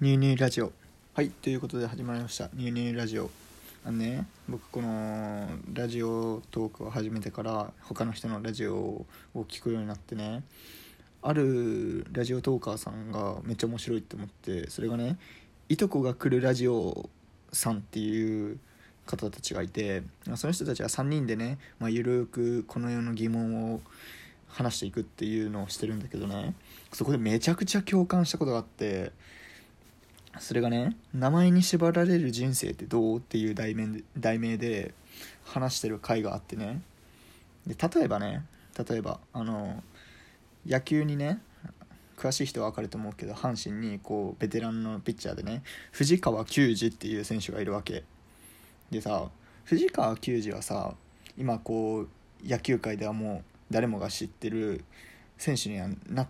ニューニューラジオ。はいということで始まりました。ニューニューラジオ。あのね僕このラジオトークを始めてから他の人のラジオを聞くようになってねあるラジオトーカーさんがめっちゃ面白いって思ってそれがねいとこが来るラジオさんっていう方たちがいてその人たちは3人でね、まあ、ゆるくこの世の疑問を話していくっていうのをしてるんだけどねそこでめちゃくちゃ共感したことがあってそれがね「名前に縛られる人生ってどう?」っていう題名で題名で話してる回があってねで例えばね例えばあの野球にね詳しい人は分かると思うけど阪神にこうベテランのピッチャーでね藤川球児っていう選手がいるわけでさ藤川球児はさ今こう野球界ではもう誰もが知ってる選手にはなっ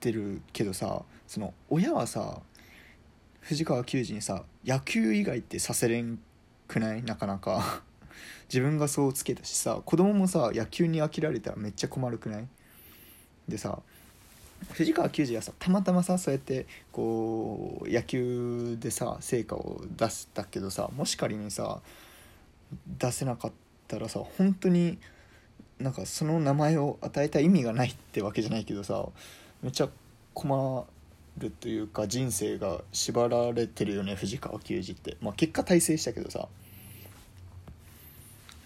てるけどさその親はさ藤川球児にさ野球以外ってさせれんくない？なかなか。自分がそうつけたしさ子供もさ野球に飽きられたらめっちゃ困るくない？でさ藤川球児はさたまたまさそうやってこう野球でさ成果を出したけどさもし仮にさ出せなかったらさ本当になんかその名前を与えた意味がないってわけじゃないけどさめっちゃ困るというか人生が縛られてるよね藤川球児って。まあ結果大成したけどさ。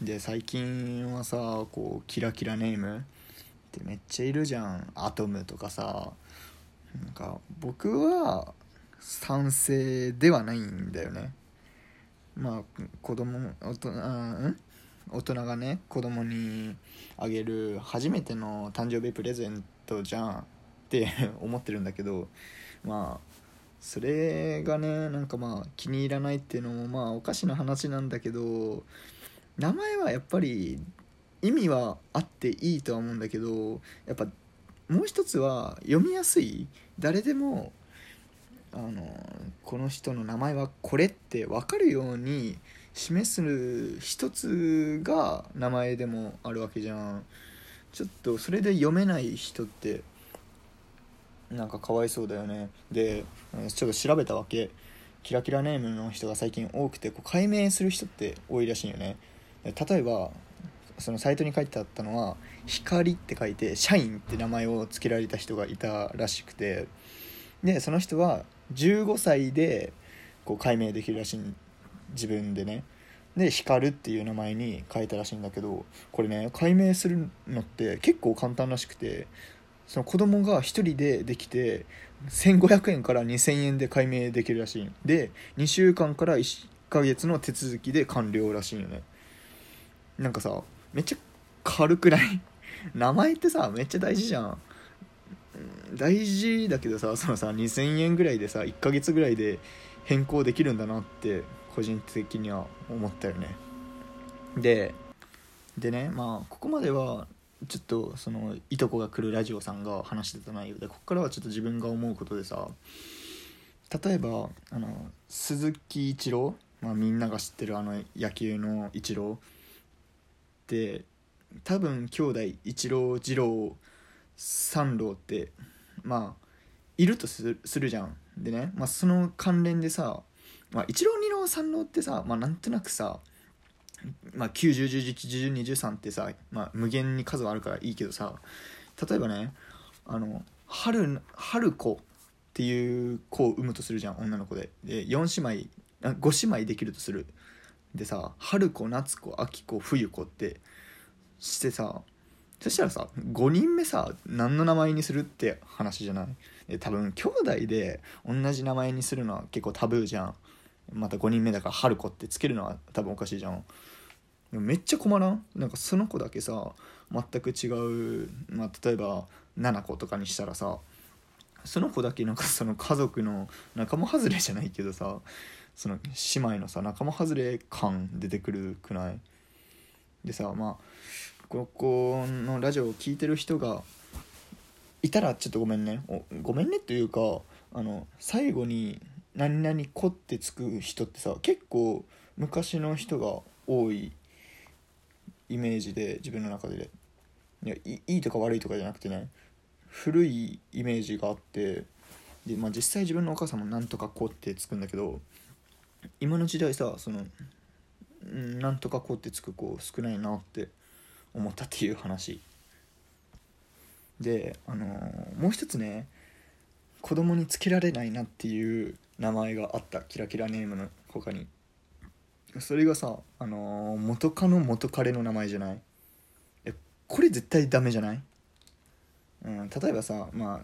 で最近はさこうキラキラネームってめっちゃいるじゃん。アトムとかさ。なんか僕は賛成ではないんだよね。まあ子供大人大人がね子供にあげる初めての誕生日プレゼントじゃん。思ってるんだけどまあそれがねなんかまあ気に入らないっていうのもまあおかしな話なんだけど名前はやっぱり意味はあっていいとは思うんだけどやっぱもう一つは読みやすい誰でもあのこの人の名前はこれって分かるように示す一つが名前でもあるわけじゃん。ちょっとそれで読めない人ってなんかかわいそうだよね。でちょっと調べたわけ。キラキラネームの人が最近多くてこう解明する人って多いらしいよね。例えばそのサイトに書いてあったのは「光」って書いて「社員」って名前を付けられた人がいたらしくてでその人は15歳でこう解明できるらしい自分でね。で光っていう名前に変えたらしいんだけどこれね解明するのって結構簡単らしくてその子供が1人でできて1500円から2000円で解明できるらしい。で2週間から1ヶ月の手続きで完了らしいよね。なんかさめっちゃ軽くない？名前ってさめっちゃ大事じゃん。大事だけどさそのさ2000円ぐらいでさ1ヶ月ぐらいで変更できるんだなって個人的には思ったよね。ででねまあここまではちょっとそのいとこが来るラジオさんが話してた内容でここからはちょっと自分が思うことでさ例えばあの鈴木一郎、まあ、みんなが知ってるあの野球の一郎って多分兄弟一郎二郎三郎ってまあいるとするするじゃん。でね、まあ、その関連でさ、まあ、一郎二郎三郎ってさ、まあ、なんとなくさ、まあ、910111213ってさ、まあ、無限に数はあるからいいけどさ例えばねあの春春子っていう子を産むとするじゃん女の子で。で4姉妹5姉妹できるとする。でさ春子夏子秋子冬子ってしてさそしたらさ5人目さ何の名前にするって話じゃない？多分兄弟で同じ名前にするのは結構タブーじゃん。また5人目だから春子ってつけるのは多分おかしいじゃん。でもめっちゃ困らん？なんかその子だけさ全く違う、まあ、例えば7子とかにしたらさその子だけなんかその家族の仲間外れじゃないけどさその姉妹のさ仲間外れ感出てくるくない？でさまあここのラジオを聴いてる人がいたらちょっとごめんね。ごめんねというかあの最後に「何々子」ってつく人ってさ結構昔の人が多いイメージで自分の中で。いやいいとか悪いとかじゃなくてね古いイメージがあってで、まあ、実際自分のお母さんもなんとかこってつくんだけど今の時代さそのんなんとかこってつく子少ないなって思ったっていう話。であのーもう一つね子供につけられないなっていう名前があったキラキラネームの他に。それがさ、あのー元カノ元彼の名前じゃない？えこれ絶対ダメじゃない、うん、例えばさまあ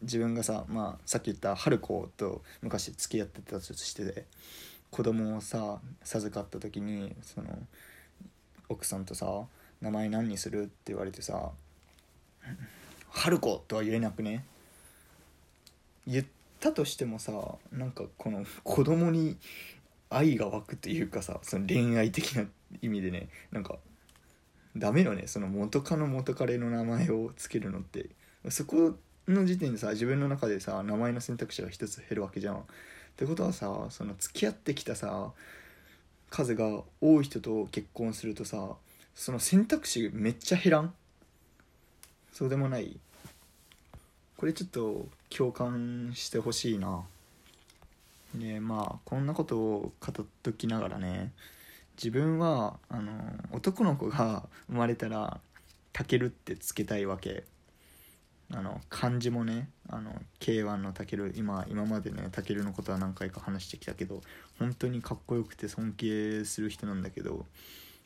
自分がさ、まあ、さっき言った春子と昔付き合ってたとして子供をさ授かった時にその奥さんとさ「名前何にする?」って言われてさ「春子」とは言えなくね？言ったとしてもさなんかこの子供に愛が湧くっていうかさその恋愛的な意味でねなんかダメよね。その元カノ元彼の名前をつけるのって。そこの時点でさ自分の中でさ名前の選択肢が一つ減るわけじゃん。ってことはさその付き合ってきたさ数が多い人と結婚するとさその選択肢めっちゃ減らん？そうでもない？これちょっと共感してほしいな。でまあこんなことを語っときながらね自分はあの男の子が 生まれたら「たける」ってつけたいわけ。あの漢字もねあの K1 のたける今今までねたけるのことは何回か話してきたけど本当にかっこよくて尊敬する人なんだけど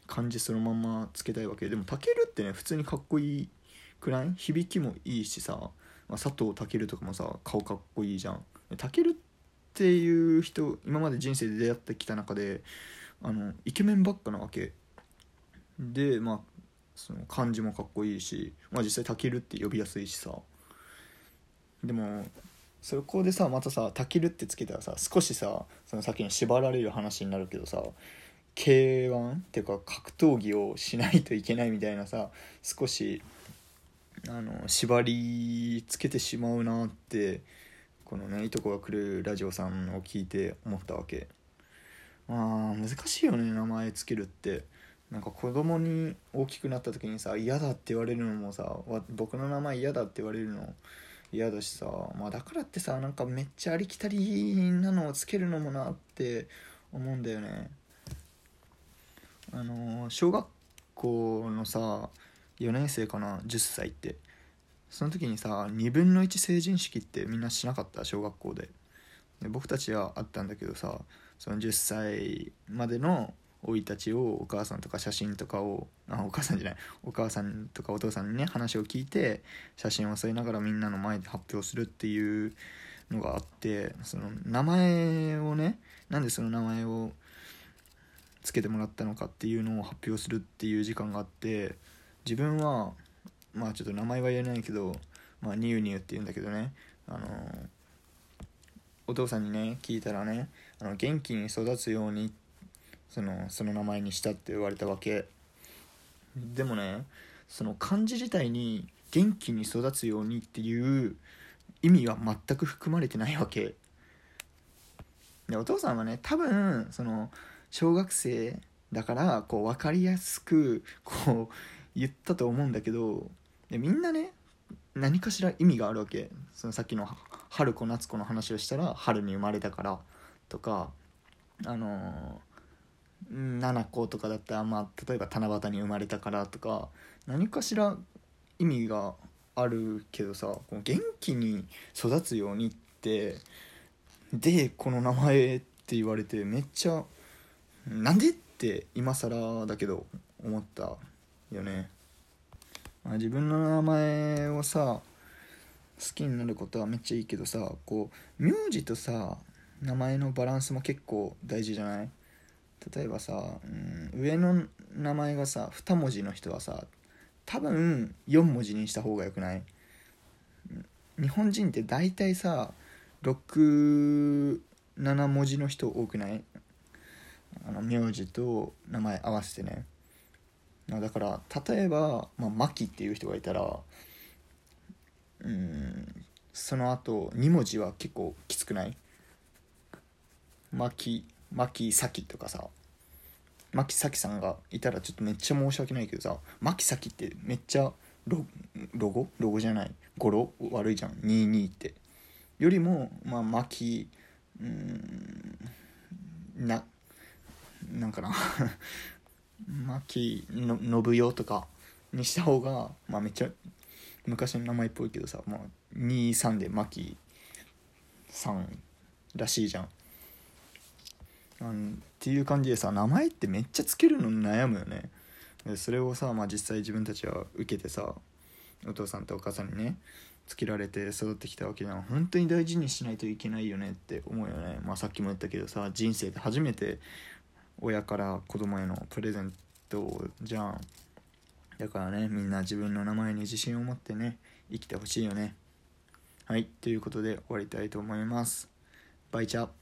漢字そのままつけたいわけ。でもたけるってね普通にかっこいいくらい？響きもいいしさ、まあ、佐藤健とかもさ顔かっこいいじゃん。たけるっていう人今まで人生で出会ってきた中であのイケメンばっかなわけ。でまあその漢字もかっこいいし、まあ、実際たけるって呼びやすいしさ。でもそこでさまたさ「たける」ってつけたらさ少しさその先に縛られる話になるけどさ K1 っていうか格闘技をしないといけないみたいなさ少しあの縛りつけてしまうなってこのねいとこが来るラジオさんを聞いて思ったわけ。まあ難しいよね名前つけるって。なんか子供に大きくなった時にさ嫌だって言われるのもさ僕の名前嫌だって言われるの嫌だしさ。まあだからってさなんかめっちゃありきたりなのをつけるのもなって思うんだよね。あの小学校のさ4年生かな？10歳って。その時にさ2分の1成人式ってみんなしなかった？小学校で。で僕たちはあったんだけどさその10歳までの生い立ちをお母さんとか写真とかをあお母さんじゃない。お母さんとかお父さんにね話を聞いて写真を添えながらみんなの前で発表するっていうのがあってその名前をねなんでその名前をつけてもらったのかっていうのを発表するっていう時間があって自分はまあちょっと名前は言えないけどまあニューニューって言うんだけどね。あのお父さんにね聞いたらねあの元気に育つようにそのその名前にしたって言われたわけ。でもねその漢字自体に元気に育つようにっていう意味は全く含まれてないわけ。でお父さんはね多分その小学生だからこう分かりやすくこう言ったと思うんだけどでみんなね何かしら意味があるわけ。そのさっきの春子夏子の話をしたら春に生まれたからとかあのー、七子とかだったら、まあ、例えば七夕に生まれたからとか何かしら意味があるけどさこの元気に育つようにってでこの名前って言われてめっちゃなんでって今更だけど思った。よね、まあ、自分の名前をさ好きになることはめっちゃいいけどさこう名字とさ名前のバランスも結構大事じゃない？例えばさ、うん、上の名前がさ2文字の人はさ多分4文字にした方がよくない？日本人って大体さ67文字の人多くない？あの名字と名前合わせてね。だから例えば、まあ、マキっていう人がいたらうんその後2文字は結構きつくない？マキマキサキとかさマキサキさんがいたらちょっとめっちゃ申し訳ないけどさマキサキってめっちゃロロゴ？ロゴじゃない？語呂？悪いじゃん？22って。よりもまあ牧うんななんかな？牧信代とかにした方がまあめっちゃ昔の名前っぽいけどさ、まあ、23で牧さんらしいじゃん。うんっていう感じでさ名前ってめっちゃつけるの悩むよね。でそれをさ、まあ、実際自分たちは受けてさお父さんとお母さんにねつけられて育ってきたわけじゃん本当に大事にしないといけないよねって思うよね、まあ、さっきも言ったけどさ人生で初めて親から子供へのプレゼントじゃん。だからねみんな自分の名前に自信を持ってね生きてほしいよね。はいということで終わりたいと思います。バイチャ。